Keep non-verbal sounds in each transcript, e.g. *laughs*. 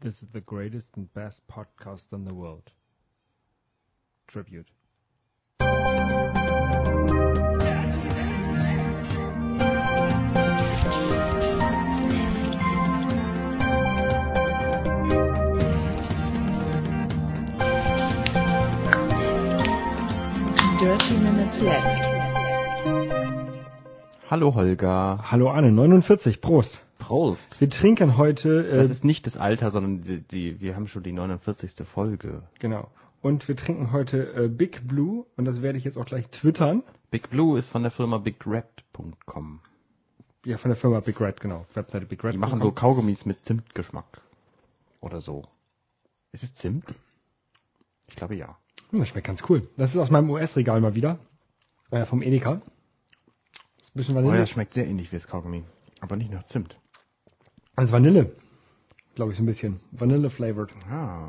This is the greatest and best podcast in the world. Tribute. Dirty Minutes Left. Hallo Holger. Hallo Anne, 49, Prost. Prost. Wir trinken heute, äh, Das ist nicht das Alter, sondern die, die, wir haben schon die 49. Folge. genau, und wir trinken heute äh, Big Blue und das werde ich jetzt auch gleich twittern. Big Blue ist von der Firma BigRed.com. Ja, von der Firma Big Red, genau, Webseite Big Red. Die machen so Kaugummis mit Zimtgeschmack. Oder so. Ist es Zimt? Ich glaube ja. Hm, das schmeckt ganz cool. Das ist aus meinem US-Regal mal wieder, äh, vom Edeka. Ist ein bisschen Oh, Vanille. das schmeckt sehr ähnlich wie das Kaugummi. Aber nicht nach Zimt. Also Vanille, glaube ich, so ein bisschen. Vanille-flavored. Ah.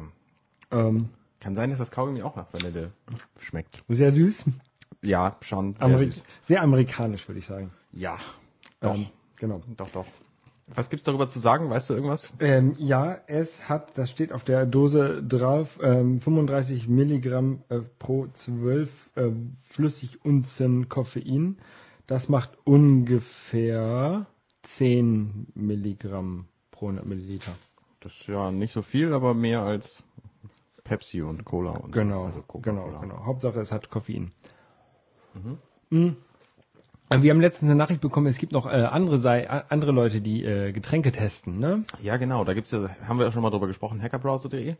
Ähm, Kann sein, dass das Kaugummi auch nach Vanille schmeckt. sehr süß, Ja, schon sehr Ameri süß. sehr amerikanisch, würde ich sagen. Ja. Doch. Ähm, genau. Doch, doch. Was gibt's darüber zu sagen? Weißt du irgendwas? Ähm, ja, es hat, das steht auf der Dose drauf, ähm, 35 Milligramm äh, pro 12 äh, Flüssigunzen Koffein. Das macht ungefähr 10 Milligramm pro 100 Milliliter. Das ist ja nicht so viel, aber mehr als Pepsi und Cola und so. Genau, Also Coca-Cola. genau, genau. Hauptsache es hat Koffein. Mhm. Äh, Wir haben letztens eine Nachricht bekommen, es gibt noch äh, andere, Sei äh, andere Leute, die äh, Getränke testen, ne? Ja, genau. Da gibt's ja, haben wir ja schon mal drüber gesprochen, hackerbrowser.de.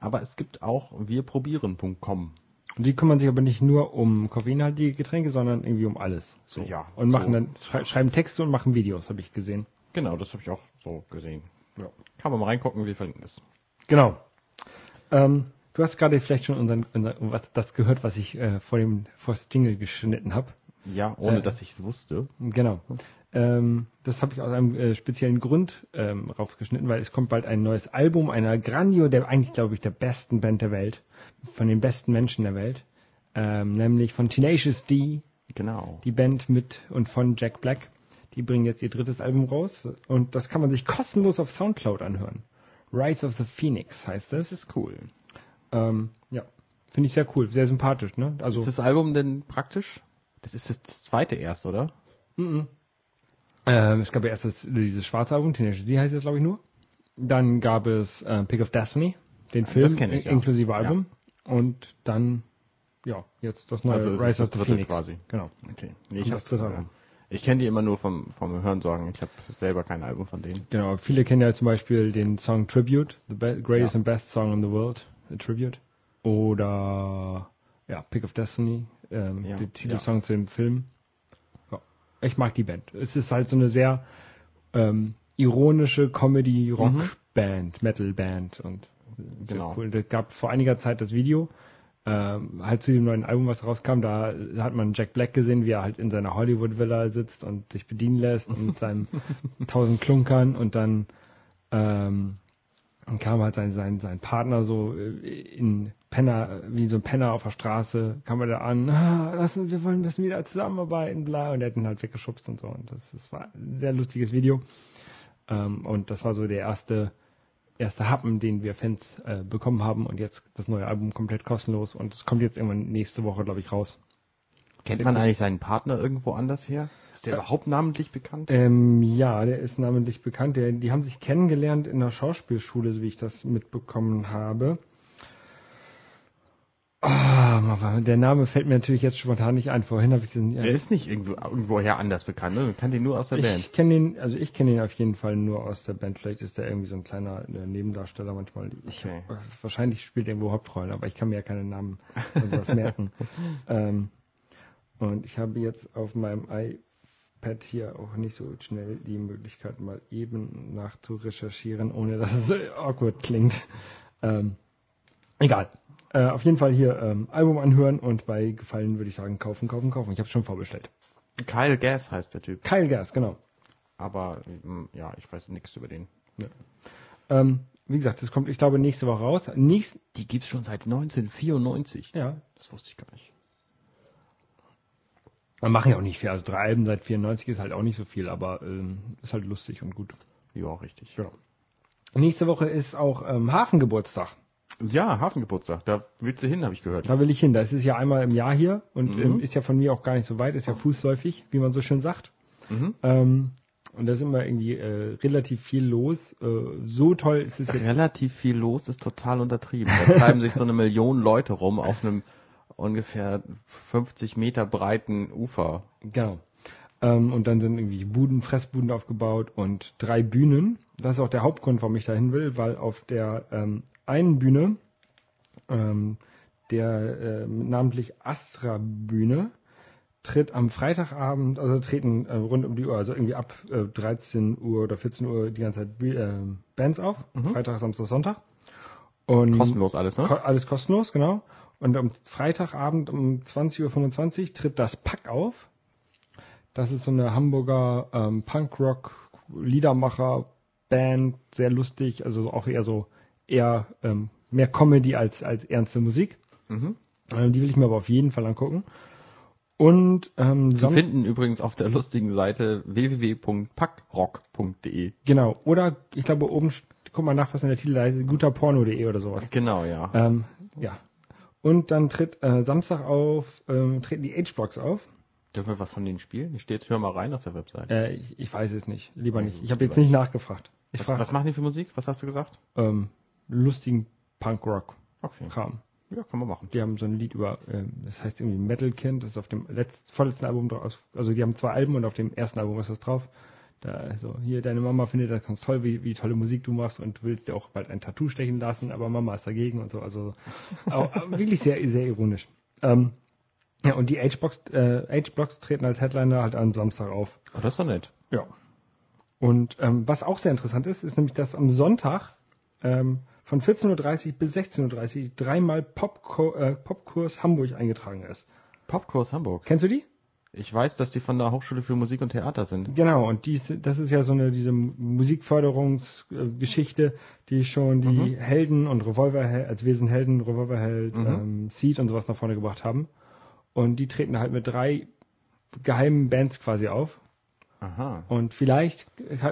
Aber es gibt auch wirprobieren.com. Und die kümmern sich aber nicht nur um koffeinhaltige Getränke, sondern irgendwie um alles. So. Ja, Und machen so. dann, schrei schreiben Texte und machen Videos, habe ich gesehen. Genau, das habe ich auch so gesehen. Ja. Kann man mal reingucken, wir verlinken es. Genau. Ähm, du hast gerade vielleicht schon unseren, unser, was, das gehört, was ich äh, vor dem vor das Jingle geschnitten habe. Ja, ohne Äh. dass ich es wusste. Genau. Ähm, das habe ich aus einem äh, speziellen Grund ähm, rausgeschnitten, weil es kommt bald ein neues Album einer Grandio, der eigentlich, glaube ich, der besten Band der Welt, von den besten Menschen der Welt, ähm, nämlich von Tenacious D, Genau. die Band mit und von Jack Black. Die bringen jetzt ihr drittes Album raus und das kann man sich kostenlos auf Soundcloud anhören. Rise of the Phoenix heißt Das es. ist cool. Ähm, ja, finde ich sehr cool, sehr sympathisch, ne? Also ist das Album denn praktisch? Das ist das zweite erst, oder? Mhm. Ähm, es gab ja erst das, dieses schwarze Album, Teenage D heißt es, glaube ich, nur. Dann gab es äh, Pick of Destiny, den Film das ich, ja. inklusive Album. Und dann, ja, jetzt das neue Also ist Rise das of the Phoenix. quasi. Genau. Okay. Nee, ich das dritte äh, Album. ich kenne die immer nur vom, vom Hörensorgen. Ich habe selber kein Album von denen. Genau. Viele kennen ja zum Beispiel den Song Tribute, the be greatest Ja. and best song in the world, a Tribute. Oder, ja, Pick of Destiny, ähm, Ja, der Titelsong zu dem Film. Ich mag die Mhm. Band. Es ist halt so eine sehr ähm, ironische Comedy-Rock-Band, Metal-Band und Genau. cool. Es gab vor einiger Zeit das Video, ähm, halt zu dem neuen Album, was rauskam, da hat man Jack Black gesehen, wie er halt in seiner Hollywood-Villa sitzt und sich bedienen lässt und mit *laughs* seinem tausend Klunkern und dann ähm, dann kam halt sein, sein, sein Partner so äh, in Penner, wie so ein Penner auf der Straße, kam er da an, ah, lassen, wir wollen müssen wieder zusammenarbeiten, bla, und er hat ihn halt weggeschubst und so. Und das, das war ein sehr lustiges Video. Ähm, und das war so der erste, erste Happen, den wir Fans äh, bekommen haben und jetzt das neue Album komplett kostenlos und es kommt jetzt irgendwann nächste Woche, glaube ich, raus. Kennt man eigentlich seinen Partner irgendwo anders her? Ist der überhaupt namentlich bekannt? Ähm, ja, der ist namentlich bekannt. Der, die haben sich kennengelernt in der Schauspielschule, so wie ich das mitbekommen habe. Ah, der Name fällt mir natürlich jetzt spontan nicht ein. Vorhin habe ich gesehen, Der ist nicht irgendwo, irgendwoher anders bekannt, ne? Man kann den nur aus der Band. ich kenne den, also ich kenne ihn auf jeden Fall nur aus der Band. Vielleicht ist er irgendwie so ein kleiner äh, Nebendarsteller manchmal. Ich, Okay. äh, wahrscheinlich spielt er irgendwo Hauptrollen, aber ich kann mir ja keine Namen oder sowas merken. *laughs* Ähm, und ich habe jetzt auf meinem iPad hier auch nicht so schnell die Möglichkeit, mal eben nachzurecherchieren, ohne dass es awkward klingt. Ähm, egal. Äh, auf jeden Fall hier ähm, Album anhören und bei Gefallen würde ich sagen, kaufen, kaufen, kaufen. Ich habe schon vorbestellt. Kyle Gass heißt der Typ. Kyle Gas, genau. Aber mm, ja, ich weiß nichts über den. Ähm, wie gesagt, das kommt, ich glaube, nächste Woche raus. Nächst, Die gibt's schon seit 1994. ja, Das wusste ich gar nicht. Wir machen ja auch nicht viel. Also drei Alben seit 94 ist halt auch nicht so viel, aber ähm, ist halt lustig und gut. Ja, richtig. Ja. Nächste Woche ist auch ähm, Hafengeburtstag. Ja, Hafengeburtstag. Da willst du hin, habe ich gehört. Da will ich hin. Das ist ja einmal im Jahr hier und Mhm. ähm, ist ja von mir auch gar nicht so weit, ist ja fußläufig, wie man so schön sagt. Mhm. Ähm, und da ist immer irgendwie äh, relativ viel los. Äh, so toll ist es jetzt. Relativ viel los ist total untertrieben. Da treiben sich so eine *laughs* Million Leute rum auf einem ungefähr 50 Meter breiten Ufer. Genau. Ähm, und dann sind irgendwie Buden, Fressbuden aufgebaut und drei Bühnen. Das ist auch der Hauptgrund, warum ich dahin will, weil auf der ähm, einen Bühne, ähm, der ähm, namentlich Astra-Bühne, tritt am Freitagabend, also treten äh, rund um die Uhr, also irgendwie ab äh, 13 Uhr oder 14 Uhr die ganze Zeit Bü- äh, Bands auf. Freitag, Samstag, Sonntag. Und Kostenlos alles, ne? Ko alles kostenlos, genau. Und am Freitagabend um 20.25 Uhr tritt das Pack auf. Das ist so eine Hamburger ähm, Punkrock-Liedermacher-Band, sehr lustig, also auch eher so eher ähm, mehr Comedy als, als ernste Musik. Mhm. Ähm, die will ich mir aber auf jeden Fall angucken. Und ähm, Zu finden übrigens auf der lustigen Seite www.packrock.de. genau, oder ich glaube oben, guck mal nach, was in der Titelseite, guterporno.de oder sowas. Genau, ja. Ähm, ja. Und dann tritt äh, Samstag auf, ähm, treten die H-Box auf. Dürfen wir was von denen spielen? Ich stehe jetzt hör mal rein auf der Webseite. Äh, ich, ich weiß es nicht, lieber nicht. Ich habe jetzt nicht nachgefragt. Ich was, frage was machen die für Musik? Was hast du gesagt? ähm, lustigen Punkrock-Kram. Okay. Ja, kann man machen. Die haben so ein Lied über, ähm, das heißt irgendwie Metalkind, das ist auf dem letzt, vorletzten Album drauf. Also die haben zwei Alben und auf dem ersten Album ist das drauf. Da, also hier, deine Mama findet das ganz toll, wie, wie tolle Musik du machst und willst dir auch bald ein Tattoo stechen lassen, aber Mama ist dagegen und so. Also auch, wirklich sehr, sehr ironisch. Ähm, ja, und die H-Box, äh, H-Blocks treten als Headliner halt am Samstag auf. Oh, das ist doch nett. Ja. Und ähm, was auch sehr interessant ist, ist nämlich, dass am Sonntag ähm, von 14.30 Uhr bis 16.30 Uhr dreimal Popko äh, Popkurs Hamburg eingetragen ist. Popkurs Hamburg. Kennst du die? Ich weiß, dass die von der Hochschule für Musik und Theater sind. Genau, und die, ist- das ist ja so eine diese Musikförderungsgeschichte, die schon die Mhm. Helden und Revolverheld, als sind Helden, Revolverheld, Mhm. ähm, Seed und sowas nach vorne gebracht haben. Und die treten halt mit drei geheimen Bands quasi auf. Aha. Und vielleicht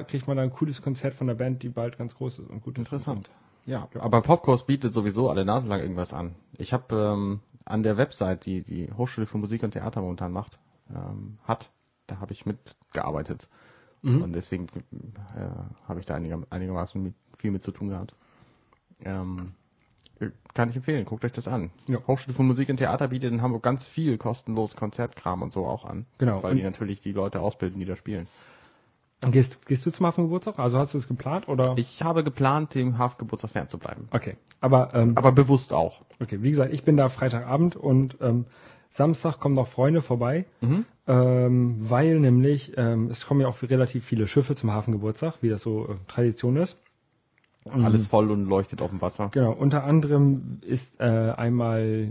kriegt man dann ein cooles Konzert von der Band, die bald ganz groß ist und gut ist. Interessant. Ja, aber Popkurs bietet sowieso alle Nase lang irgendwas an. Ich habe ähm, an der Website, die die Hochschule für Musik und Theater momentan macht, ähm, hat, da habe ich mitgearbeitet. Mhm. Und deswegen äh, habe ich da einiger, einigermaßen mit, viel mit zu tun gehabt. Ähm, äh, kann ich empfehlen, guckt euch das an. Ja. Hochschule für Musik und Theater bietet in Hamburg ganz viel kostenlos Konzertkram und so auch an. Genau. Weil Und- die natürlich die Leute ausbilden, die da spielen. Gehst, gehst du zum Hafengeburtstag? Also hast du es geplant oder? Ich habe geplant, dem Hafengeburtstag fernzubleiben. Okay. Aber, ähm, Aber bewusst auch. okay, wie gesagt, ich bin da Freitagabend und ähm, Samstag kommen noch Freunde vorbei, Mhm. ähm, weil nämlich ähm, es kommen ja auch relativ viele Schiffe zum Hafengeburtstag, wie das so äh, Tradition ist. Alles voll und leuchtet auf dem Wasser. Genau, unter anderem ist äh, einmal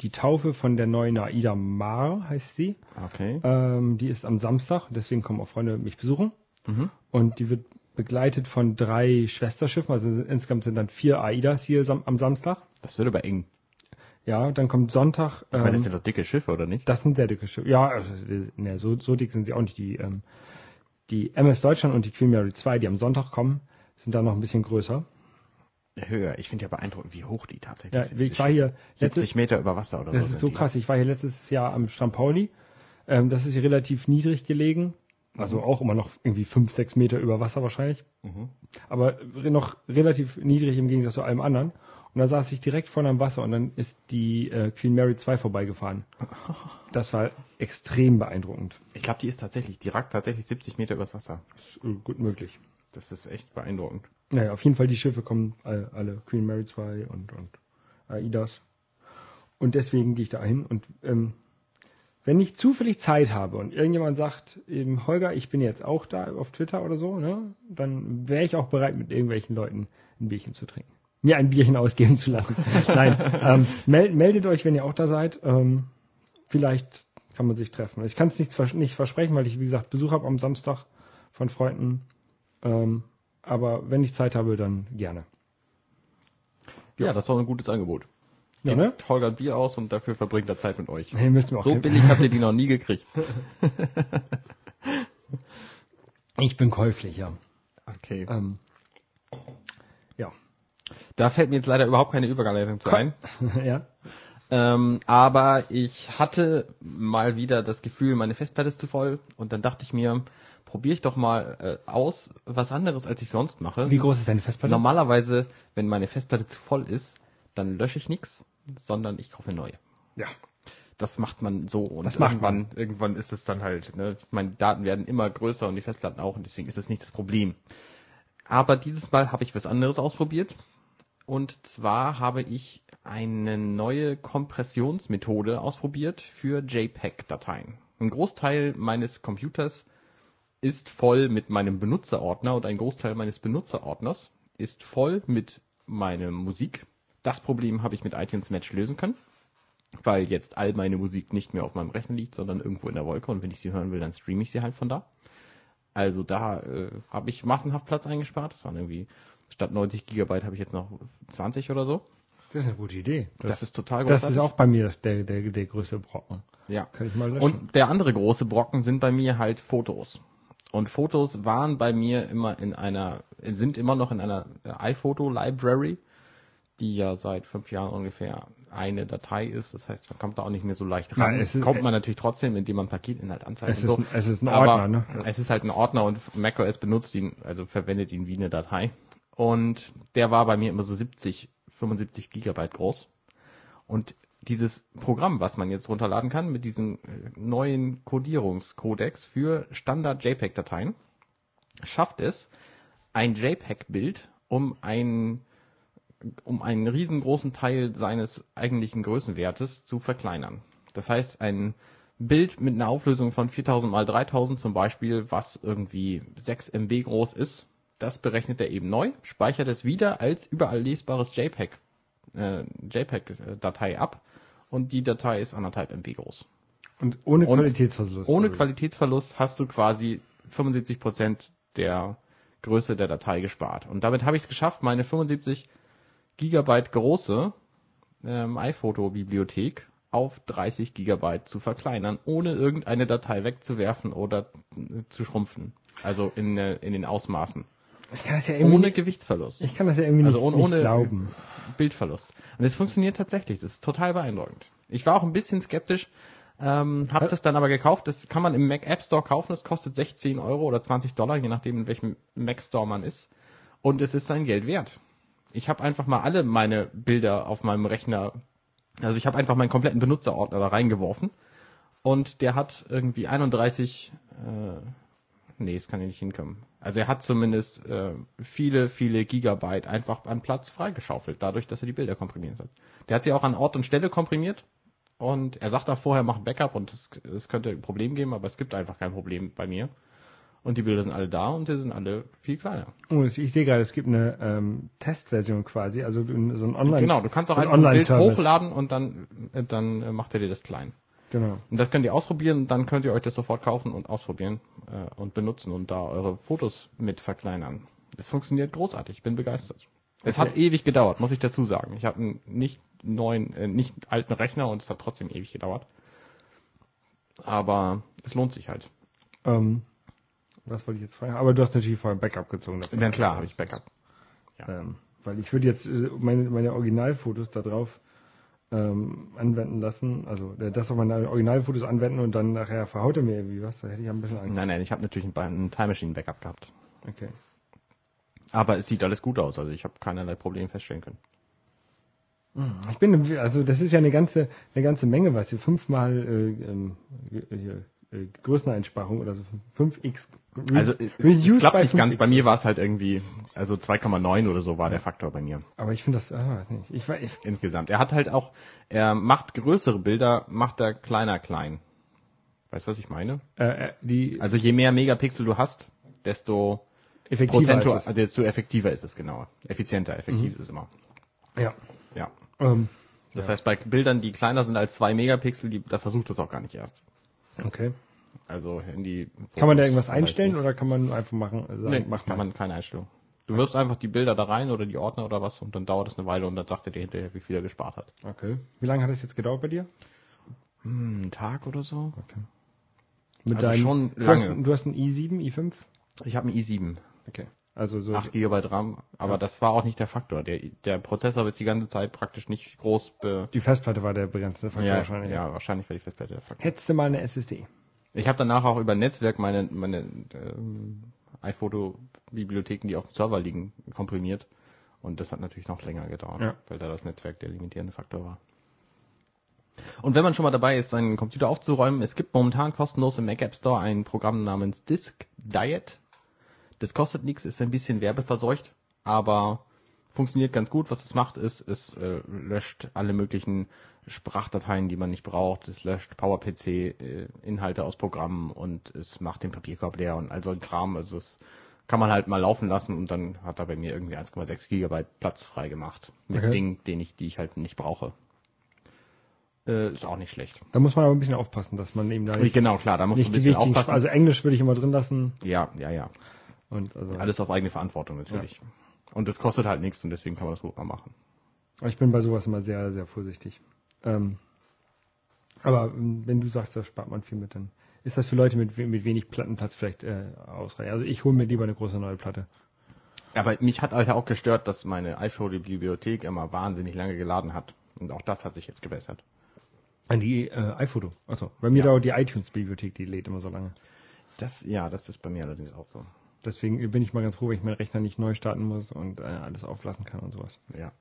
die Taufe von der neuen Aida Mar, heißt sie. Okay. Ähm, die ist am Samstag, deswegen kommen auch Freunde mich besuchen. Mhm. Und die wird begleitet von drei Schwesterschiffen, also insgesamt sind dann vier Aidas hier sam am Samstag. Das wird aber eng. Ja, dann kommt Sonntag. Ich meine, ähm, das sind doch dicke Schiffe, oder nicht? das sind sehr dicke Schiffe. Ja, also, ne, so, so dick sind sie auch nicht. Die, ähm, die MS Deutschland und die Queen Mary 2, die am Sonntag kommen, sind da noch ein bisschen größer. Höher. Ich finde ja beeindruckend, wie hoch die tatsächlich Ja, sind. ich war hier 70 Meter über Wasser oder Das so. ist sind so die. krass. Ich war hier letztes Jahr am Strand Pauli. Ähm, das ist hier relativ niedrig gelegen. Also auch immer noch irgendwie fünf, sechs Meter über Wasser wahrscheinlich. Mhm. Aber noch relativ niedrig im Gegensatz zu allem anderen. Und da saß ich direkt vorne am Wasser und dann ist die äh, Queen Mary 2 vorbeigefahren. *laughs* Das war extrem beeindruckend. Ich glaube, die ist tatsächlich, die ragt tatsächlich 70 Meter übers Wasser. Das ist äh, gut möglich. Das ist echt beeindruckend. Naja, auf jeden Fall die Schiffe kommen alle, alle Queen Mary 2 und, und Aidas. Und deswegen gehe ich da hin. Und ähm, wenn ich zufällig Zeit habe und irgendjemand sagt, eben, Holger, ich bin jetzt auch da auf Twitter oder so, ne, dann wäre ich auch bereit, mit irgendwelchen Leuten ein Bierchen zu trinken. Mir ein Bierchen ausgeben zu lassen. Nein, ähm, mel meldet euch, wenn ihr auch da seid. Ähm, vielleicht kann man sich treffen. Ich kann es nicht, vers- nicht versprechen, weil ich, wie gesagt, Besuch habe am Samstag von Freunden. Ähm, aber wenn ich Zeit habe, dann gerne. Ja, Ja. das ist doch ein gutes Angebot. Ja, ne? Holger ein Bier aus und dafür verbringt er Zeit mit euch. Nee, müssten wir auch So kennen. billig habt ihr die noch nie gekriegt. *laughs* *laughs* Ich bin käuflich, ja. Okay. Ähm, Ja. Da fällt mir jetzt leider überhaupt keine Überleitung zu ein. *laughs* ja. Ähm, aber ich hatte mal wieder das Gefühl, meine Festplatte ist zu voll und dann dachte ich mir, probiere ich doch mal äh, aus, was anderes, als ich sonst mache. Wie groß ist deine Festplatte? Normalerweise, wenn meine Festplatte zu voll ist, dann lösche ich nichts, sondern ich kaufe eine neue. Ja. Das macht man so und Das macht irgendwann, irgendwann ist es dann halt, ne, meine Daten werden immer größer und die Festplatten auch und deswegen ist es nicht das Problem. Aber dieses Mal habe ich was anderes ausprobiert. Und zwar habe ich eine neue Kompressionsmethode ausprobiert für JPEG-Dateien. Ein Großteil meines Computers ist voll mit meinem Benutzerordner und ein Großteil meines Benutzerordners ist voll mit meiner Musik. Das Problem habe ich mit iTunes Match lösen können, weil jetzt all meine Musik nicht mehr auf meinem Rechner liegt, sondern irgendwo in der Wolke und wenn ich sie hören will, dann streame ich sie halt von da. Also da äh, habe ich massenhaft Platz eingespart. Das waren irgendwie statt 90 Gigabyte habe ich jetzt noch 20 oder so. Das ist eine gute Idee. Das, ist total Das großartig. ist auch bei mir das, der, der, der größte Brocken. ja. Kann ich mal löschen. Und der andere große Brocken sind bei mir halt Fotos. Und Fotos waren bei mir immer in einer, sind immer noch in einer iPhoto Library, die ja seit fünf Jahren ungefähr eine Datei ist. Das heißt, man kommt da auch nicht mehr so leicht ran. Nein, es ist- kommt man natürlich trotzdem, indem man Paketinhalt anzeigt es, so. es ist ein Aber Ordner, ne? Es ist halt ein Ordner und macOS benutzt ihn, also verwendet ihn wie eine Datei. Und der war bei mir immer so 70, 75 Gigabyte groß. Und dieses Programm, was man jetzt runterladen kann mit diesem äh, neuen Codierungskodex für Standard JPEG-Dateien, schafft es, ein JPEG-Bild um einen um einen riesengroßen Teil seines eigentlichen Größenwertes zu verkleinern. Das heißt, ein Bild mit einer Auflösung von 4000 mal 3000 zum Beispiel, was irgendwie 6 MB groß ist, das berechnet er eben neu, speichert es wieder als überall lesbares JPEG, äh, JPEG-Datei ab und die Datei ist anderthalb MB groß. Und ohne Und Qualitätsverlust. Ohne oder? Qualitätsverlust hast du quasi 75% der Größe der Datei gespart. Und damit habe ich es geschafft, meine 75 Gigabyte große ähm, iPhoto-Bibliothek auf 30 Gigabyte zu verkleinern, ohne irgendeine Datei wegzuwerfen oder zu schrumpfen. Also in, äh, in den Ausmaßen. Ich kann das ja irgendwie, Ohne Gewichtsverlust. ich kann das ja irgendwie Also nicht, ohne- nicht ohne- glauben. Bildverlust. Und es funktioniert tatsächlich. Das ist total beeindruckend. Ich war auch ein bisschen skeptisch, ähm, habe das dann aber gekauft. Das kann man im Mac App Store kaufen. Das kostet 16 Euro oder 20 Dollar, je nachdem, in welchem Mac Store man ist. Und es ist sein Geld wert. Ich habe einfach mal alle meine Bilder auf meinem Rechner, also ich habe einfach meinen kompletten Benutzerordner da reingeworfen. Und der hat irgendwie 31, äh, nee, es kann ja nicht hinkommen. Also er hat zumindest äh, viele, viele Gigabyte einfach an Platz freigeschaufelt, dadurch, dass er die Bilder komprimiert hat. Der hat sie auch an Ort und Stelle komprimiert und er sagt auch vorher, macht Backup und es, es könnte ein Problem geben, aber es gibt einfach kein Problem bei mir. Und die Bilder sind alle da und die sind alle viel kleiner. Oh, ich sehe gerade, es gibt eine ähm, Testversion quasi, also so ein Online. genau, du kannst auch so ein einfach ein Bild hochladen und dann, dann äh, macht er dir das klein. Genau. Und das könnt ihr ausprobieren, dann könnt ihr euch das sofort kaufen und ausprobieren äh, und benutzen und da eure Fotos mit verkleinern. Es funktioniert großartig, ich bin begeistert. Es Okay. hat ewig gedauert, muss ich dazu sagen. Ich habe einen nicht neuen, äh, nicht alten Rechner und es hat trotzdem ewig gedauert. Aber es lohnt sich halt. Ähm, was wollte ich jetzt fragen? Aber du hast natürlich vorher Backup gezogen. davon. Dann klar habe ich Backup. Ähm, weil ich würde jetzt äh, meine, meine Originalfotos da drauf ähm, anwenden lassen, also äh, das auf meine Originalfotos anwenden und dann nachher verhaut er mir irgendwie was, da hätte ich ein bisschen Angst. Nein, nein, ich habe natürlich ein, Time Machine Backup gehabt. Okay. Aber es sieht alles gut aus, also ich habe keinerlei Probleme feststellen können. Ich bin, also das ist ja eine ganze, eine ganze Menge, was hier fünfmal äh, hier, äh, Größeneinsparung oder so 5x. Re- Also es, klappt nicht ganz. 5x. Bei mir war es halt irgendwie, also 2,9 oder so war der Faktor bei mir. Aber ich finde das, ah, weiß nicht. Ich, weiß- ich, insgesamt. Er hat halt auch, er macht größere Bilder, macht er kleiner klein. Weißt du, was ich meine? äh, äh, die Also je mehr Megapixel du hast, desto effektiver ist es. desto effektiver ist es genau. Effizienter, effektiv ist es immer. Ja. Ja. Ähm, Das Ja. heißt, bei Bildern, die kleiner sind als zwei Megapixel, die, da versucht es auch gar nicht erst. Okay. Also Handy. Kann man da irgendwas einstellen oder kann man einfach machen? äh, Sagen, Nee, mach kann man keine Einstellung. Du wirfst einfach die Bilder da rein oder die Ordner oder was und dann dauert es eine Weile und dann sagt er dir hinterher, wie viel er gespart hat. Okay. Wie lange hat es jetzt gedauert bei dir? Hm, ein Tag oder so? Mit Also deinem- schon du hast, lange. du hast einen i7, i5? Ich habe einen i7. Okay. Also so 8 GB RAM, aber Ja. das war auch nicht der Faktor. Der, der Prozessor ist die ganze Zeit praktisch nicht groß be die Festplatte war der begrenzte Faktor ja, wahrscheinlich. ja, wahrscheinlich war die Festplatte der Faktor. Hättest du mal eine SSD? Ich habe danach auch über Netzwerk meine, meine ähm, iPhoto-Bibliotheken, die auf dem Server liegen, komprimiert. Und das hat natürlich noch länger gedauert, Ja. weil da das Netzwerk der limitierende Faktor war. Und wenn man schon mal dabei ist, seinen Computer aufzuräumen, es gibt momentan kostenlos im Mac App Store ein Programm namens Disk Diet. Das kostet nichts, ist ein bisschen werbeverseucht, aber funktioniert ganz gut. Was es macht, ist, es äh, löscht alle möglichen Sprachdateien, die man nicht braucht. Es löscht PowerPC, äh, aus Programmen und es macht den Papierkorb leer und all so ein Kram. Also es kann man halt mal laufen lassen und dann hat er bei mir irgendwie 1,6 Gigabyte Platz frei gemacht. Mit Okay. Dingen, den ich, die ich halt nicht brauche. Äh, ist auch nicht schlecht. Da muss man aber ein bisschen aufpassen, dass man eben da nicht, Genau, klar, da musst du ein bisschen aufpassen. also Englisch würde ich immer drin lassen ja, ja, ja. Und also Alles auf eigene Verantwortung natürlich. Und das kostet halt nichts und deswegen kann man das gut mal machen. Ich bin bei sowas immer sehr, sehr vorsichtig. Ähm, aber ähm, wenn du sagst, da spart man viel mit, dann ist das für Leute mit, mit wenig Plattenplatz vielleicht äh, ausreichend. Also ich hole mir lieber eine große neue Platte. Aber mich hat Alter auch gestört, dass meine iPhoto-Bibliothek immer wahnsinnig lange geladen hat. Und auch das hat sich jetzt gebessert. An die äh, iPhoto. Achso, bei mir Ja. dauert die iTunes-Bibliothek, die lädt immer so lange. Das, ja, das ist bei mir allerdings auch so. Deswegen bin ich mal ganz froh, wenn ich meinen Rechner nicht neu starten muss und äh, alles auflassen kann und sowas. Ja.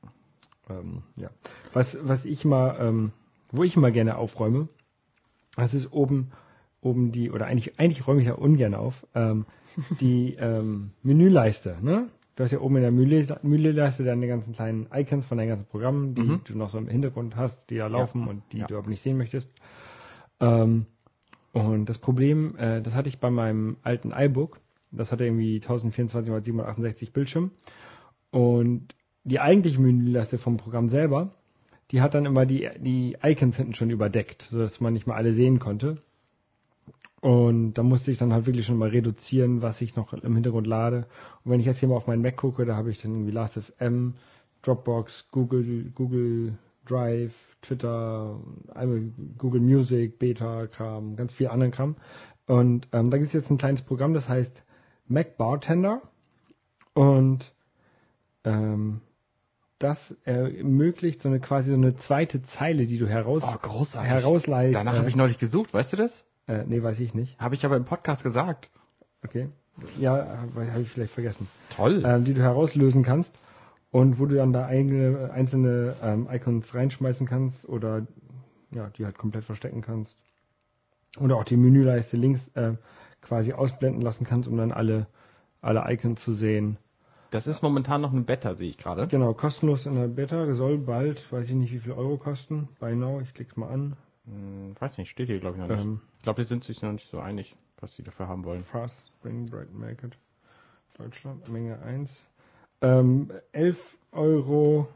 Ähm, ja. Was, was ich mal, ähm, wo ich mal gerne aufräume, das ist oben, oben die, oder eigentlich, eigentlich räume ich da ungern auf, ähm, die *laughs* ähm, Menüleiste, ne? Du hast ja oben in der Menü- Menüleiste deine ganzen kleinen Icons von deinen ganzen Programmen, die Mhm. du noch so im Hintergrund hast, die da laufen und die ja. du aber nicht sehen möchtest. Ähm, und das Problem, äh, das hatte ich bei meinem alten iBook, das hatte irgendwie 1024 x 768 Bildschirm. Und die eigentliche Menüleiste vom Programm selber, die hat dann immer die, die Icons hinten schon überdeckt, sodass man nicht mal alle sehen konnte. Und da musste ich dann halt wirklich schon mal reduzieren, was ich noch im Hintergrund lade. Und wenn ich jetzt hier mal auf meinen Mac gucke, da habe ich dann irgendwie Last.fm, Dropbox, Google, Google Drive, Twitter, Google Music, Beta-Kram, ganz viel anderen Kram. Und ähm, da gibt es jetzt ein kleines Programm, das heißt Mac Bartender. Und ähm, das ermöglicht so eine quasi so eine zweite Zeile, die du heraus Oh, großartig. Danach äh, habe ich neulich gesucht, weißt du das? äh, nee, weiß ich nicht. Habe ich aber im Podcast gesagt. Okay. Ja, habe hab ich vielleicht vergessen. Toll. Ähm, die du herauslösen kannst und wo du dann da eigene, einzelne ähm, Icons reinschmeißen kannst oder ja, die halt komplett verstecken kannst. Oder auch die Menüleiste links äh, quasi ausblenden lassen kannst, um dann alle, alle Icons zu sehen. das ist momentan noch ein Beta, sehe ich gerade. Genau, kostenlos in der Beta, soll bald, weiß ich nicht, wie viel Euro kosten. By now, ich klick's mal an. Hm, weiß nicht, steht hier glaube ich noch nicht. Ähm, ich glaube, die sind sich noch nicht so einig, was sie dafür haben wollen. Fast Spring Bright Market Deutschland, Menge 1. Ähm, 11,84 Euro.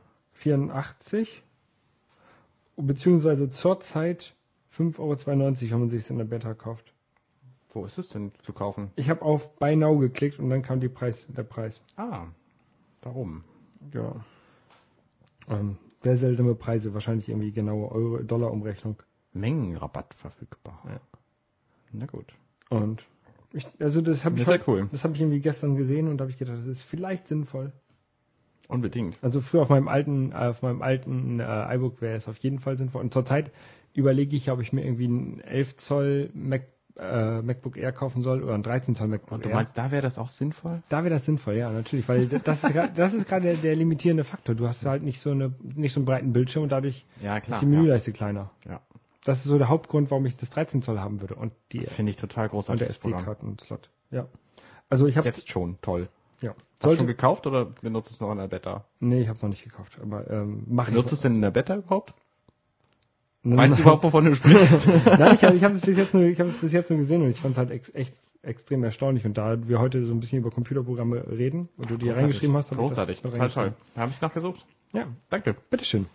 Beziehungsweise zurzeit 5,92 Euro, wenn man sich in der Beta kauft. Wo ist es denn zu kaufen? Ich habe auf Buy Now geklickt und dann kam die Preis, der Preis. Ah, darum. Genau. Ähm, sehr seltsame Preise, wahrscheinlich irgendwie genaue Euro, Dollar-Umrechnung. Mengenrabatt verfügbar. Ja. Na gut. Und ich, also das habe ich, ja heute- cool. das habe ich irgendwie gestern gesehen und da habe ich gedacht, das ist vielleicht sinnvoll. Unbedingt. Also früher auf meinem alten, auf meinem alten äh, iBook wäre es auf jeden Fall sinnvoll. Und zurzeit überlege ich, ob ich mir irgendwie einen 11 Zoll Mac, äh, MacBook Air kaufen soll oder einen 13 Zoll MacBook Und du Air. meinst, da wäre das auch sinnvoll? da wäre das sinnvoll, ja, natürlich, weil das ist *laughs* das ist gerade der, der limitierende Faktor. Du hast halt nicht so eine nicht so einen breiten Bildschirm und dadurch Ja, ist klar. die Menüleiste kleiner. Ja. Das ist so der Hauptgrund, warum ich das 13 Zoll haben würde und die ja. Finde ich total und großartig. der das Programm. SD-Karten-Slot. Ja. Also ich habe Jetzt schon, toll. ja. Hast du schon gekauft oder benutzt es noch in der Beta? nee, ich habe es noch nicht gekauft, aber ähm, mache ich. Benutzt es denn in der Beta überhaupt? Weißt du überhaupt, wovon du sprichst? *laughs* Nein, ich, ich habe es bis jetzt nur, ich habe es bis jetzt nur gesehen und ich fand es halt ex, echt extrem erstaunlich. Und da wir heute so ein bisschen über Computerprogramme reden und du die reingeschrieben hast, hab ich das Großartig, total toll. Da habe ich nachgesucht. Ja, Danke. bitteschön.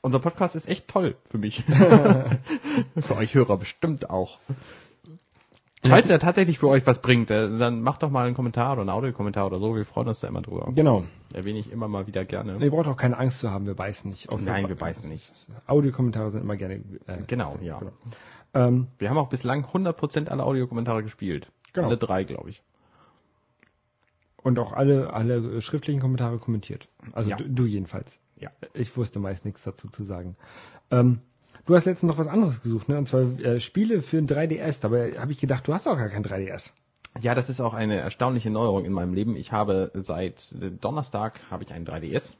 Unser Podcast ist echt toll für mich. *laughs* für euch Hörer bestimmt auch. Falls er tatsächlich für euch was bringt, äh, dann macht doch mal einen Kommentar oder einen Audiokommentar oder so. Wir freuen uns da immer drüber. Genau. Erwähne ich immer mal wieder gerne. Ihr braucht auch keine Angst zu haben, wir beißen nicht. Auch Nein, wir beißen nicht. Audiokommentare sind immer gerne. Äh, Genau, gesehen. ja. Ähm, Wir haben auch bislang 100% aller Audiokommentare gespielt. Genau. Alle drei, glaube ich. Und auch alle, alle schriftlichen Kommentare kommentiert. Also Ja. du, du jedenfalls. Ja. Ich wusste meist nichts dazu zu sagen. Ähm, du hast letztens noch was anderes gesucht, ne? Und zwar äh, Spiele für ein 3DS. Dabei habe ich gedacht, du hast doch gar kein 3DS. Ja, das ist auch eine erstaunliche Neuerung in meinem Leben. Ich habe seit Donnerstag habe ich einen 3DS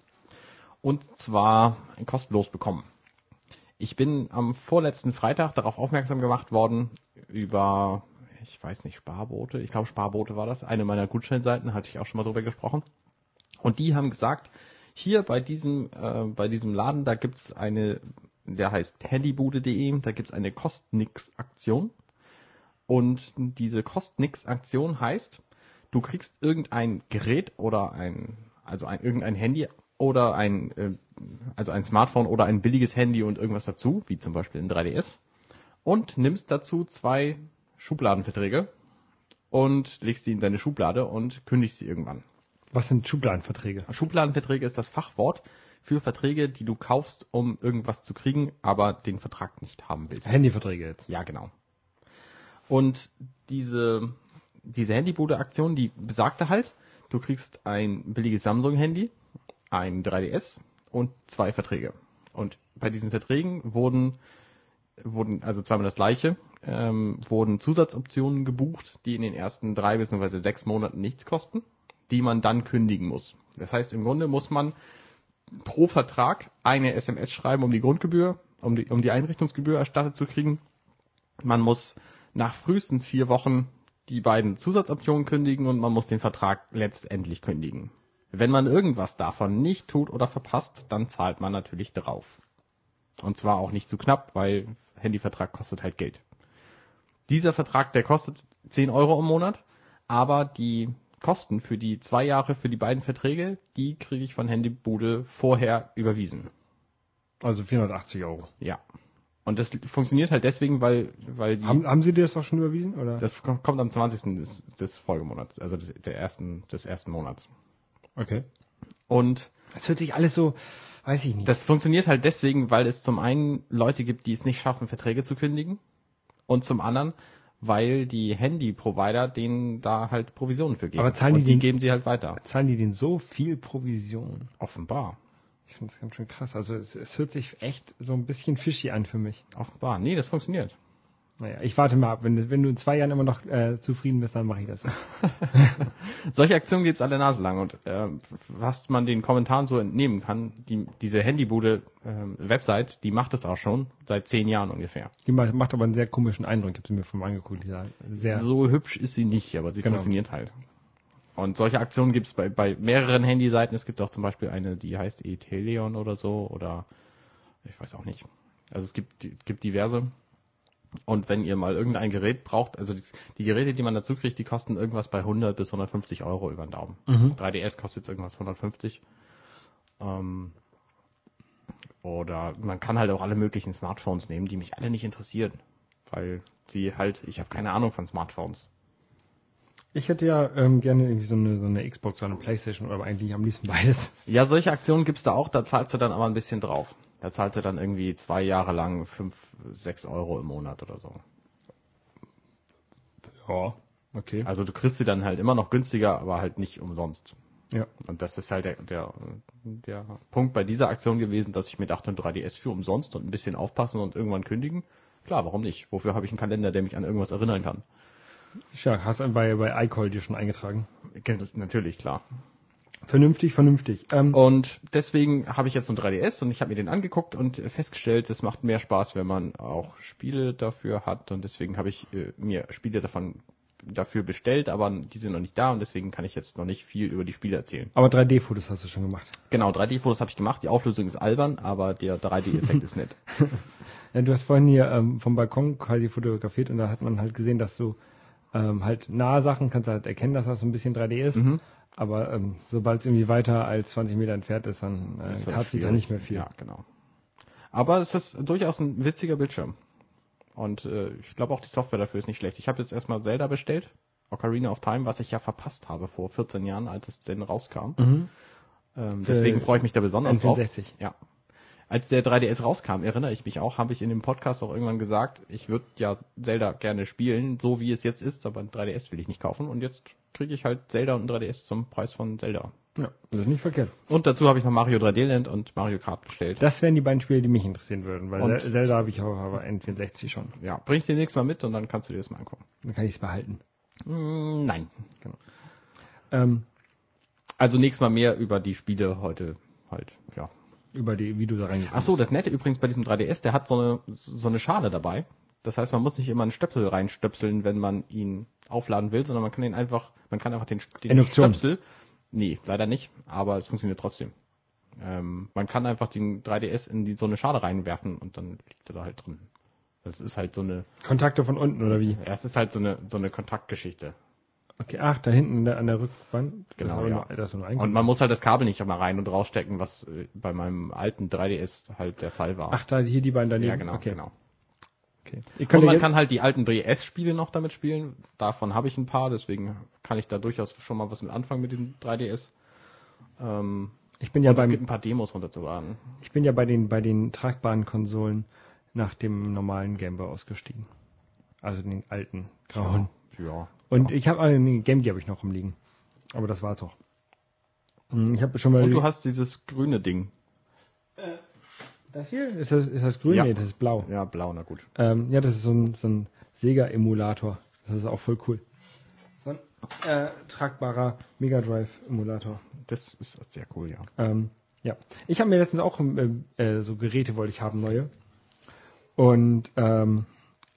und zwar kostenlos bekommen. Ich bin am vorletzten Freitag darauf aufmerksam gemacht worden über, ich weiß nicht, Sparbote, ich glaube Sparbote war das, eine meiner Gutscheinseiten, hatte ich auch schon mal drüber gesprochen. Und die haben gesagt, hier bei diesem, äh, bei diesem Laden, da gibt's eine, der heißt handybude.de, da gibt's eine Kost-Nix-Aktion. Und diese Kost-Nix-Aktion heißt, du kriegst irgendein Gerät oder ein, also ein, irgendein Handy oder ein, äh, also ein Smartphone oder ein billiges Handy und irgendwas dazu, wie zum Beispiel ein 3DS, und nimmst dazu zwei Schubladenverträge und legst die in deine Schublade und kündigst sie irgendwann. Was sind Schubladenverträge? Schubladenverträge ist das Fachwort für Verträge, die du kaufst, um irgendwas zu kriegen, aber den Vertrag nicht haben willst. Handyverträge jetzt. Ja, genau. Und diese, diese Handybude-Aktion, die besagte halt, du kriegst ein billiges Samsung-Handy, ein 3DS und zwei Verträge. Und bei diesen Verträgen wurden, wurden also zweimal das gleiche, ähm, wurden Zusatzoptionen gebucht, die in den ersten drei bzw. sechs Monaten nichts kosten, die man dann kündigen muss. Das heißt, im Grunde muss man pro Vertrag eine SMS schreiben, um die Grundgebühr, um die, um die Einrichtungsgebühr erstattet zu kriegen. Man muss nach frühestens vier Wochen die beiden Zusatzoptionen kündigen und man muss den Vertrag letztendlich kündigen. Wenn man irgendwas davon nicht tut oder verpasst, dann zahlt man natürlich drauf. Und zwar auch nicht zu knapp, weil Handyvertrag kostet halt Geld. Dieser Vertrag, der kostet 10 Euro im Monat, aber die Kosten für die zwei Jahre für die beiden Verträge, die kriege ich von Handybude vorher überwiesen. Also 480 Euro. Ja. Und das funktioniert halt deswegen, weil, weil die, Haben, haben Sie dir das auch schon überwiesen? Oder? das kom- kommt am 20. des, des Folgemonats, also des, der ersten, des ersten Monats. okay. Und Das hört sich alles so, weiß ich nicht. das funktioniert halt deswegen, weil es zum einen Leute gibt, die es nicht schaffen, Verträge zu kündigen. Und zum anderen, weil die Handy-Provider denen da halt Provisionen für geben. Aber zahlen und die die den- geben sie halt weiter. Zahlen die denen so viel Provision? Offenbar. Ich finde das ganz schön krass. Also es, es hört sich echt so ein bisschen fishy an für mich. Offenbar. Nee, das funktioniert. Naja, ich warte mal ab. Wenn, du- wenn du in zwei Jahren immer noch äh, zufrieden bist, dann mache ich das. so. *laughs* Solche Aktionen gibt's alle Nase lang und äh, was man den Kommentaren so entnehmen kann, die, diese Handybude-Website, die macht es auch schon seit zehn Jahren ungefähr. Die ma- macht aber einen sehr komischen Eindruck. Ich habe sie mir von angeguckt. Die sehr, So hübsch ist sie nicht, aber sie Genau. funktioniert halt. Und solche Aktionen gibt's bei, bei mehreren Handyseiten. Es gibt auch zum Beispiel eine, die heißt Eteleon oder so oder ich weiß auch nicht. Also es gibt, gibt diverse. Und wenn ihr mal irgendein Gerät braucht, also die, die Geräte, die man dazu kriegt, die kosten irgendwas bei 100 bis 150 Euro über den Daumen. 3DS kostet jetzt irgendwas 150. Ähm, oder man kann halt auch alle möglichen Smartphones nehmen, die mich alle nicht interessieren. Weil sie halt, ich habe keine Ahnung von Smartphones. Ich hätte ja ähm, gerne irgendwie so eine, so eine Xbox oder eine Playstation oder eigentlich am liebsten beides. Ja, solche Aktionen gibt's da auch, da zahlst du dann aber ein bisschen drauf. Da zahlst du dann irgendwie zwei Jahre lang fünf, sechs Euro im Monat oder so. Ja, okay. Also du kriegst sie dann halt immer noch günstiger, aber halt nicht umsonst. Ja. Und das ist halt der, der, der Punkt bei dieser Aktion gewesen, dass ich mir dachte, ein 3DS für umsonst und ein bisschen aufpassen und irgendwann kündigen. Klar, warum nicht? Wofür habe ich einen Kalender, der mich an irgendwas erinnern kann? Ja, hast du bei, bei iCall dir schon eingetragen. Natürlich, klar. Vernünftig, vernünftig. Ähm, Und deswegen habe ich jetzt so ein 3DS und ich habe mir den angeguckt und festgestellt, es macht mehr Spaß, wenn man auch Spiele dafür hat. Und deswegen habe ich äh, mir Spiele davon dafür bestellt, aber die sind noch nicht da und deswegen kann ich jetzt noch nicht viel über die Spiele erzählen. aber 3D-Fotos hast du schon gemacht. Genau, 3D-Fotos habe ich gemacht, die Auflösung ist albern, aber der 3D-Effekt ist nett. *laughs* Ja, du hast vorhin hier ähm, vom Balkon quasi fotografiert und da hat man halt gesehen, dass du ähm, halt nahe Sachen kannst du halt erkennen, dass das so ein bisschen 3D ist. Mhm. Aber ähm, sobald es irgendwie weiter als 20 Meter entfernt ist, dann äh, Ist tat sich da nicht mehr viel. Ja, genau. Aber es ist durchaus ein witziger Bildschirm. Und äh, ich glaube auch die Software dafür ist nicht schlecht. Ich habe jetzt erstmal Zelda bestellt, Ocarina of Time, was ich ja verpasst habe vor 14 Jahren, als es denn rauskam. Mhm. Ähm, deswegen freue ich mich da besonders drauf. N64. Ja. Als der 3DS rauskam, erinnere ich mich auch, habe ich in dem Podcast auch irgendwann gesagt, ich würde ja Zelda gerne spielen, so wie es jetzt ist, aber ein 3DS will ich nicht kaufen und jetzt kriege ich halt Zelda und ein 3DS zum Preis von Zelda. Ja, das ist nicht verkehrt. Und dazu habe ich noch Mario 3D Land und Mario Kart bestellt. Das wären die beiden Spiele, die mich interessieren würden, weil Und- Zelda habe ich auch aber N64 schon. Ja, bring ich dir nächstes Mal mit und dann kannst du dir das mal angucken. Dann kann ich es behalten. Mm, nein. Ähm, Also nächstes Mal mehr über die Spiele heute halt, ja. Über die, wie du da reingekommen Ach so, das Nette übrigens bei diesem 3DS, der hat so eine, so eine Schale dabei. Das heißt, man muss nicht immer einen Stöpsel reinstöpseln, wenn man ihn aufladen will, sondern man kann ihn einfach, man kann einfach den, den Induktion. Stöpsel, nee, leider nicht, aber es funktioniert trotzdem. Ähm, man kann einfach den 3DS in die, so eine Schale reinwerfen und dann liegt er da halt drin. Das ist halt so eine, Kontakte von unten oder wie? ja, es ist halt so eine, so eine Kontaktgeschichte. Okay, ach, da hinten an der, an der Rückwand. Genau, ja. Nur, Und man muss halt das Kabel nicht immer rein und rausstecken, was äh, bei meinem alten 3DS halt der Fall war. Ach, da hier die beiden daneben. ja, genau, okay. genau. Okay. Und ja man kann halt die alten 3DS-Spiele noch damit spielen. Davon habe ich ein paar, deswegen kann ich da durchaus schon mal was mit anfangen mit dem 3DS. Ähm, ich bin ja und es beim, gibt ein paar Demos runterzuladen. ich bin ja bei den, bei den tragbaren Konsolen nach dem normalen Game Boy ausgestiegen. Also den alten grauen. Ja. Und ich habe einen Game Gear habe ich noch rumliegen. Aber das war's auch. Hm, Ich habe schon mal. Und du hast dieses grüne Ding. das hier? Ist das, ist das grün? Ja. Nee, das ist blau. Ja, blau, na gut. Ähm, ja, das ist so ein, so ein Sega-Emulator. Das ist auch voll cool. So ein äh, tragbarer Mega Drive-Emulator. Das ist sehr cool, ja. Ähm, ja. Ich habe mir letztens auch äh, äh, so Geräte wollte ich haben, neue. Und ähm,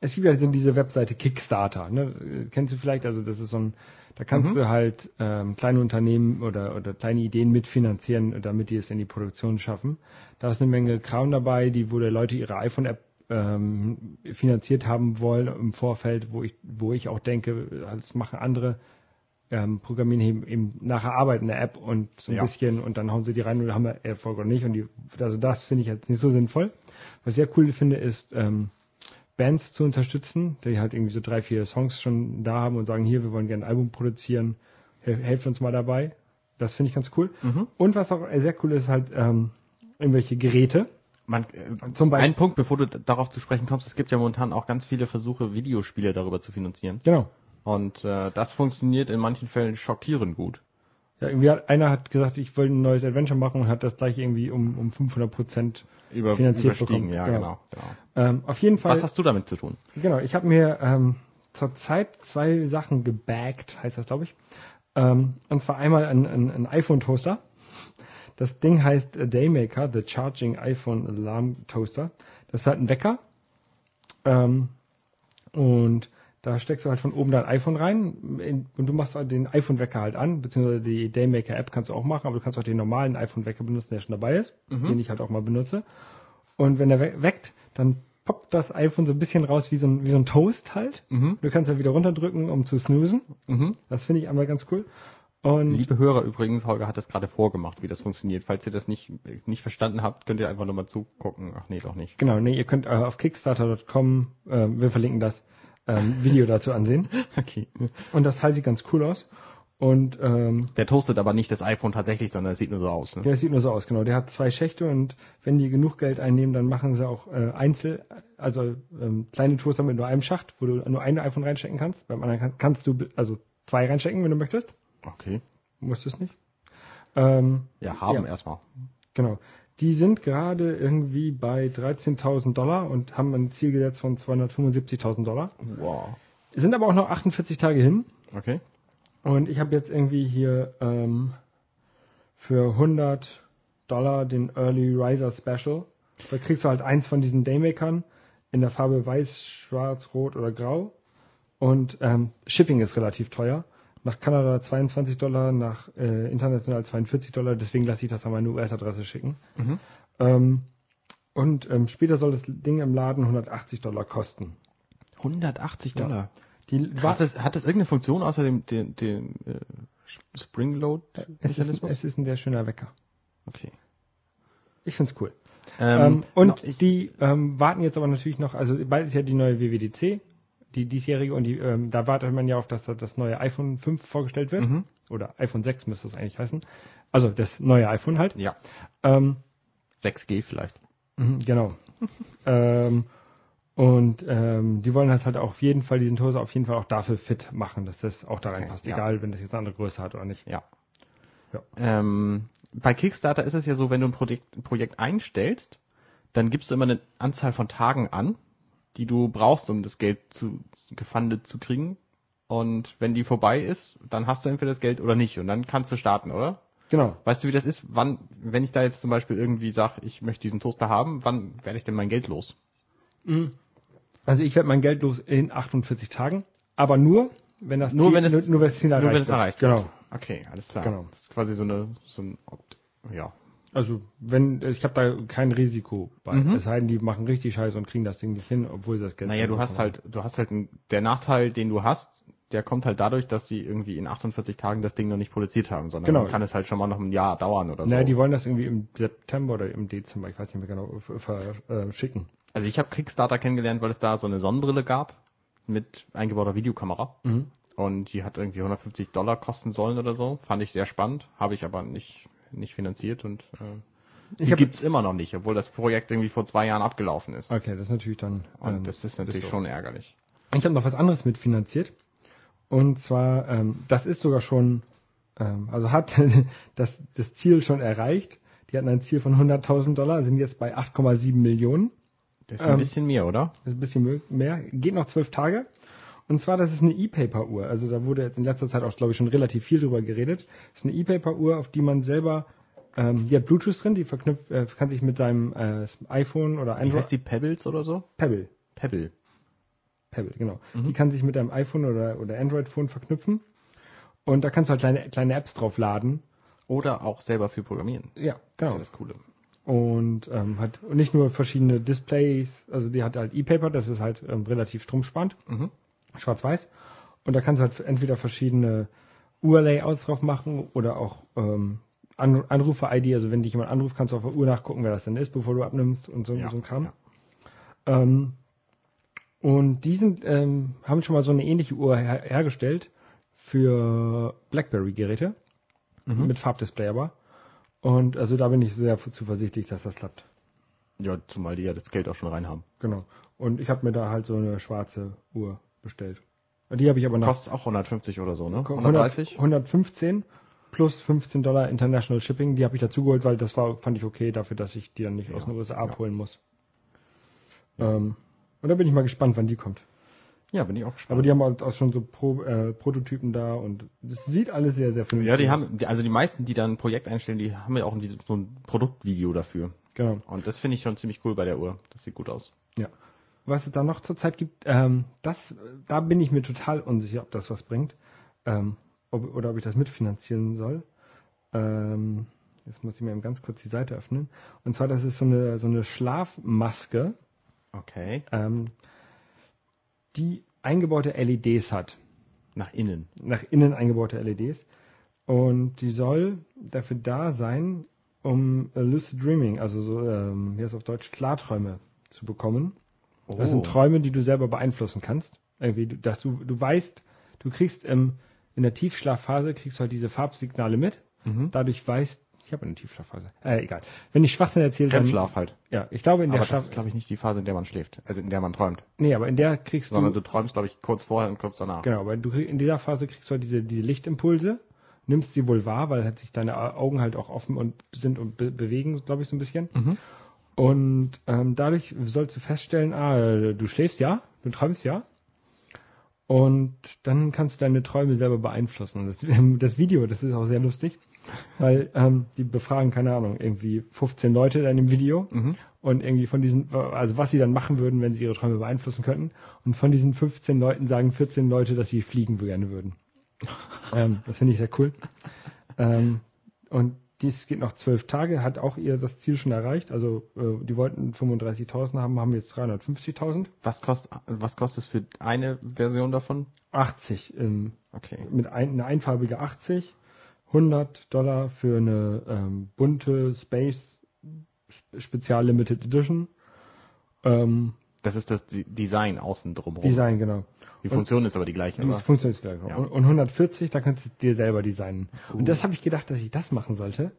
es gibt ja so diese Webseite Kickstarter, ne? Kennst du vielleicht? Also das ist so ein, da kannst Mhm. du halt ähm, kleine Unternehmen oder, oder kleine Ideen mitfinanzieren, damit die es in die Produktion schaffen. Da ist eine Menge Kram dabei, die wo die Leute ihre iPhone-App ähm, finanziert haben wollen im Vorfeld, wo ich, wo ich auch denke, das machen andere ähm, programmieren eben, eben nachher Arbeit in der App und so ein Ja. bisschen und dann hauen sie die rein und haben wir Erfolg oder nicht. Und die, also das finde ich jetzt nicht so sinnvoll. Was ich sehr cool finde, ist ähm, Bands zu unterstützen, die halt irgendwie so drei, vier Songs schon da haben und sagen, hier, wir wollen gerne ein Album produzieren, hel helft uns mal dabei. Das finde ich ganz cool. Mhm. Und was auch sehr cool ist, halt ähm, irgendwelche Geräte. Man, äh, Zum Beispiel- Ein Punkt, bevor du darauf zu sprechen kommst, es gibt ja momentan auch ganz viele Versuche, Videospiele darüber zu finanzieren. Genau. Und äh, das funktioniert in manchen Fällen schockierend gut. Ja, irgendwie hat, einer hat gesagt, ich will ein neues Adventure machen und hat das gleich irgendwie um, um 500 Prozent Über, Finanziert bekommen. ja, Genau. genau. genau. ähm, auf jeden Fall. Was hast du damit zu tun? Genau, ich habe mir ähm, zurzeit zwei Sachen gebaggt, heißt das, glaube ich. Ähm, und zwar einmal ein, ein, ein iPhone-Toaster. Das Ding heißt Daymaker, The Charging iPhone Alarm Toaster. Das ist halt ein Wecker. Ähm, und da steckst du halt von oben dein iPhone rein in, und du machst halt den iPhone-Wecker halt an, beziehungsweise die Daymaker-App kannst du auch machen, aber du kannst auch den normalen iPhone-Wecker benutzen, der schon dabei ist, den ich halt auch mal benutze. Und wenn der we weckt, dann poppt das iPhone so ein bisschen raus wie so ein, wie so ein Toast halt. Mhm. Du kannst dann wieder runterdrücken, um zu snoosen. Mhm. Das finde ich einmal ganz cool. Und Liebe Hörer übrigens, Holger hat das gerade vorgemacht, wie das funktioniert. Falls ihr das nicht, nicht verstanden habt, könnt ihr einfach nochmal zugucken. Ach nee, doch nicht. genau, nee, ihr könnt äh, auf kickstarter.com, äh, wir verlinken das, ähm, Video dazu ansehen. Okay. Und das Teil sieht ganz cool aus. Und ähm, Der toastet aber nicht das iPhone tatsächlich, sondern es sieht nur so aus. Ne? der sieht nur so aus, genau. Der hat zwei Schächte und wenn die genug Geld einnehmen, dann machen sie auch äh, Einzel, also ähm, kleine Toaster mit nur einem Schacht, wo du nur ein iPhone reinstecken kannst. Beim anderen kann, kannst du also zwei reinstecken, wenn du möchtest. Okay. Musst es nicht. Ähm, Ja, haben Ja. erstmal. Genau. Die sind gerade irgendwie bei 13.000 Dollar und haben ein Ziel gesetzt von 275.000 Dollar. Wow. Sind aber auch noch 48 Tage hin. Okay. Und ich habe jetzt irgendwie hier ähm, für 100 Dollar den Early Riser Special. Da kriegst du halt eins von diesen Daymakern in der Farbe weiß, schwarz, rot oder grau. Und ähm, Shipping ist relativ teuer. Nach Kanada 22 Dollar, nach äh, international 42 Dollar. Deswegen lasse ich das an meine US-Adresse schicken. Mhm. Ähm, und ähm, später soll das Ding im Laden 180 Dollar kosten. 180 Ja. Dollar. Die war, Hat das, hat das irgendeine Funktion außer dem, dem, dem äh, Spring Load es, ist, es ist ein sehr schöner Wecker. Okay. Ich find's cool. Ähm, Ähm, und ich, die ähm, warten jetzt aber natürlich noch, also bald ist ja die neue WWDC, die diesjährige, und die, ähm, da wartet man ja auf, dass da das neue iPhone 5 vorgestellt wird. Mhm. Oder iPhone 6 müsste es eigentlich heißen. Also das neue iPhone halt. ja, Ähm, 6G vielleicht. mhm, genau. *laughs* ähm, Und ähm, die wollen das halt auf jeden Fall, diesen Toaster auf jeden Fall auch dafür fit machen, dass das auch da Okay, reinpasst. ja. Egal, wenn das jetzt eine andere Größe hat oder nicht. Ja. Ja. Ähm, bei Kickstarter ist es ja so, wenn du ein Projekt, ein Projekt einstellst, dann gibst du immer eine Anzahl von Tagen an, die du brauchst, um das Geld zu gefundet zu kriegen. Und wenn die vorbei ist, dann hast du entweder das Geld oder nicht. Und dann kannst du starten, oder? Genau. Weißt du, wie das ist? Wann, wenn ich da jetzt zum Beispiel irgendwie sage, ich möchte diesen Toaster haben, wann werde ich denn mein Geld los? Also ich werde mein Geld los in 48 Tagen, aber nur, wenn das Nur Ziel, wenn es- nur, nur wenn das Ziel erreicht Nur wenn es wird. erreicht Genau. wird. Okay, alles klar. Genau. Das ist quasi so eine, so ein, ja. Also wenn ich habe da kein Risiko bei. Mhm. Es sei denn, die machen richtig Scheiße und kriegen das Ding nicht hin, obwohl sie das Geld. Naja, du hast bekommen. halt, du hast halt, einen, der Nachteil, den du hast, der kommt halt dadurch, dass die irgendwie in 48 Tagen das Ding noch nicht produziert haben, sondern Genau. kann es halt schon mal noch ein Jahr dauern oder so. Naja, die wollen das irgendwie im September oder im Dezember, ich weiß nicht mehr genau, f- ver- äh, also ich habe Kickstarter kennengelernt, weil es da so eine Sonnenbrille gab mit eingebauter Videokamera. Mhm. Und die hat irgendwie 150 Dollar kosten sollen oder so. Fand ich sehr spannend, habe ich aber nicht, nicht finanziert und äh, die gibt's immer noch nicht, obwohl das Projekt irgendwie vor zwei Jahren abgelaufen ist. Okay, das ist natürlich dann. Und ähm, das ist natürlich schon ärgerlich. Ich habe noch was anderes mitfinanziert. Und zwar, ähm, das ist sogar schon, ähm, also hat *laughs* das, das Ziel schon erreicht. Die hatten ein Ziel von 100.000 Dollar, sind jetzt bei 8,7 Millionen. Das ist ein Ähm, bisschen mehr, oder? Das ist ein bisschen mehr. Geht noch zwölf Tage. Und zwar, das ist eine E-Paper-Uhr. Also da wurde jetzt in letzter Zeit auch, glaube ich, schon relativ viel drüber geredet. Das ist eine E-Paper-Uhr, auf die man selber, ähm, die hat Bluetooth drin, die verknüpft, äh, kann sich mit seinem äh, iPhone oder Wie Android, heißt die Pebbles oder so? Pebble, Pebble. Pebble, genau. Mhm. Die kann sich mit deinem iPhone oder, oder Android-Phone verknüpfen. Und da kannst du halt kleine, kleine Apps drauf laden. Oder auch selber für Programmieren. Ja, Das genau. ist ja das Coole. Und ähm, hat nicht nur verschiedene Displays, also die hat halt E-Paper, das ist halt ähm, relativ stromsparend. Mhm. Schwarz-weiß. Und da kannst du halt entweder verschiedene Uhr-Layouts drauf machen oder auch ähm, An Anrufer-ID. Also wenn dich jemand anruft, kannst du auf der Uhr nachgucken, wer das denn ist, bevor du abnimmst und so, Ja, so ein Kram. ja. Ähm, und die sind, ähm, haben schon mal so eine ähnliche Uhr her hergestellt für BlackBerry-Geräte Mhm. mit Farbdisplay aber. Und also da bin ich sehr zuversichtlich, dass das klappt. Ja, zumal die ja das Geld auch schon rein haben. Genau. Und ich habe mir da halt so eine schwarze Uhr bestellt. Die habe ich aber nach Kostet auch 150 oder so, ne? 100 130? 115 plus 15 Dollar International Shipping. Die habe ich dazu geholt, weil das war, fand ich okay dafür, dass ich die dann nicht aus den USA ja. abholen muss. Ähm, und da bin ich mal gespannt, wann die kommt. Ja, bin ich auch gespannt. Aber die haben halt auch schon so Pro, äh, Prototypen da und es sieht alles sehr, sehr vernünftig ja, die aus. haben, also die meisten, die dann ein Projekt einstellen, die haben ja auch so ein Produktvideo dafür. Genau. Und das finde ich schon ziemlich cool bei der Uhr. Das sieht gut aus. Ja. Was es da noch zurzeit gibt, ähm, das, da bin ich mir total unsicher, ob das was bringt. Ähm, ob, oder ob ich das mitfinanzieren soll. Ähm, jetzt muss ich mir eben ganz kurz die Seite öffnen. Und zwar, das ist so eine, so eine Schlafmaske, Okay. ähm, die eingebaute LEDs hat. Nach innen. Nach innen eingebaute LEDs. Und die soll dafür da sein, um Lucid Dreaming, also so, ähm, wie heißt auf Deutsch, Klarträume zu bekommen. Oh. Das sind Träume, die du selber beeinflussen kannst. Irgendwie, du- dass du, du weißt, du kriegst ähm, in der Tiefschlafphase kriegst du halt diese Farbsignale mit. Mhm. Dadurch weißt, ich habe eine Tiefschlafphase. Äh, egal. Wenn ich Schwachsinn erzähle, dann REM-Schlaf halt. Ja, ich glaube in der Aber das Schlaf. ist, glaube ich, nicht die Phase, in der man schläft. Also in der man träumt. nee, aber in der kriegst Sondern du, du träumst, glaube ich, kurz vorher und kurz danach. genau, weil du in dieser Phase kriegst du halt diese, diese Lichtimpulse, nimmst sie wohl wahr, weil halt sich deine Augen halt auch offen und sind und be bewegen, glaube ich, so ein bisschen. Mhm. Und ähm, dadurch sollst du feststellen, ah, du schläfst ja, du träumst ja. Und dann kannst du deine Träume selber beeinflussen. Das, *laughs* das Video, das ist auch sehr lustig, weil ähm, die befragen, keine Ahnung, irgendwie 15 Leute in dem Video Mhm. und irgendwie von diesen, also was sie dann machen würden, wenn sie ihre Träume beeinflussen könnten. Und von diesen 15 Leuten sagen 14 Leute, dass sie fliegen gerne würden. *laughs* ähm, das finde ich sehr cool. Ähm, und dies geht noch zwölf Tage, hat auch ihr das Ziel schon erreicht. Also äh, die wollten 35.000 haben, haben jetzt 350.000. Was kostet, was kostet es für eine Version davon? 80 ähm, Okay. mit ein, eine einfarbige 80, 100 Dollar für eine ähm, bunte Space Sp- Spezial Limited Edition. Ähm, Das ist das Design außen drumherum. Design, genau. Die Funktion ist aber die gleiche, Die? Funktion ist gleich. Ja. Und, und 140, da kannst du es dir selber designen. Uh. Und das habe ich gedacht, dass ich das machen sollte.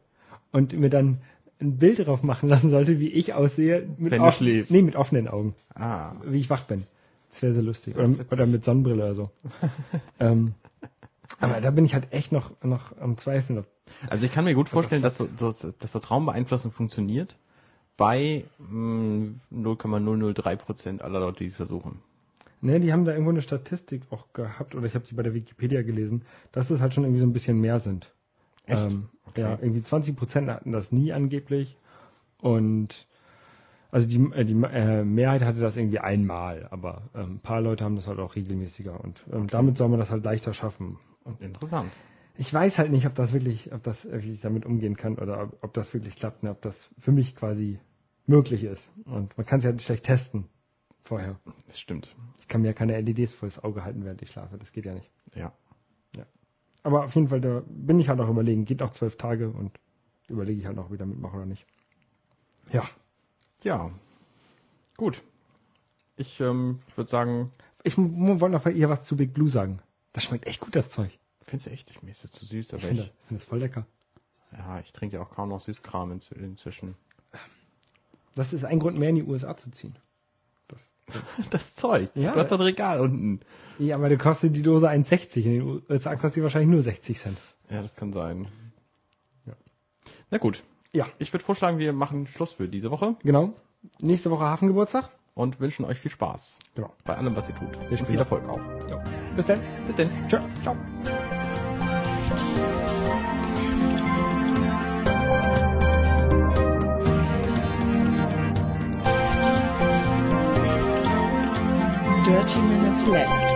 Und mir dann ein Bild drauf machen lassen sollte, wie ich aussehe. Mit Wenn du schläfst. Nee, mit offenen Augen. Ah. Wie ich wach bin. Das wäre so lustig. Oder, oder mit Sonnenbrille oder so. *laughs* ähm, aber da bin ich halt echt noch, noch am Zweifeln. Also ich kann mir gut vorstellen, dass so, so, dass so Traumbeeinflussung funktioniert bei mh, 0,003 Prozent aller Leute, die es versuchen. Ne, die haben da irgendwo eine Statistik auch gehabt, oder ich habe sie bei der Wikipedia gelesen, dass es halt schon irgendwie so ein bisschen mehr sind. Echt? Ähm, Okay. Ja, irgendwie 20 Prozent hatten das nie angeblich. Und also die, äh, die äh, Mehrheit hatte das irgendwie einmal, aber ähm, ein paar Leute haben das halt auch regelmäßiger und ähm, damit soll man das halt leichter schaffen. Und Interessant. ich weiß halt nicht, ob das wirklich, ob das, wie ich damit umgehen kann oder ob, ob das wirklich klappt, ne, ob das für mich quasi möglich ist. Und man kann es ja nicht schlecht testen vorher. Das stimmt. Ich kann mir ja keine LEDs vor das Auge halten, während ich schlafe. Das geht ja nicht. Ja. Aber auf jeden Fall, da bin ich halt auch überlegen. Geht auch zwölf Tage und überlege ich halt noch, ob ich da mitmache oder nicht. Ja. Ja. Gut. Ich ähm, würde sagen, Ich wollte noch bei ihr was zu Big Blue sagen. Das schmeckt echt gut, das Zeug. findest du echt, mir ist das zu süß, Ich aber finde ich, find das voll lecker. ja, ich trinke ja auch kaum noch Süßkram inzw- inzwischen. Das ist ein Grund mehr in die USA zu ziehen. Das, *laughs* Das Zeug. Ja. Du hast ein Regal unten. ja, aber da kostet die Dose 1,60. In den USA kostet die wahrscheinlich nur 60 Cent. Ja, das kann sein. Ja. Na gut. Ja, Ich würde vorschlagen, wir machen Schluss für diese Woche genau. Nächste Woche Hafengeburtstag. und wünschen euch viel Spaß Genau. bei allem, was ihr tut. Spielen viel. Erfolg auch. Ja. Bis dann. Bis denn. Ciao. Ciao. Dirty Minutes Left.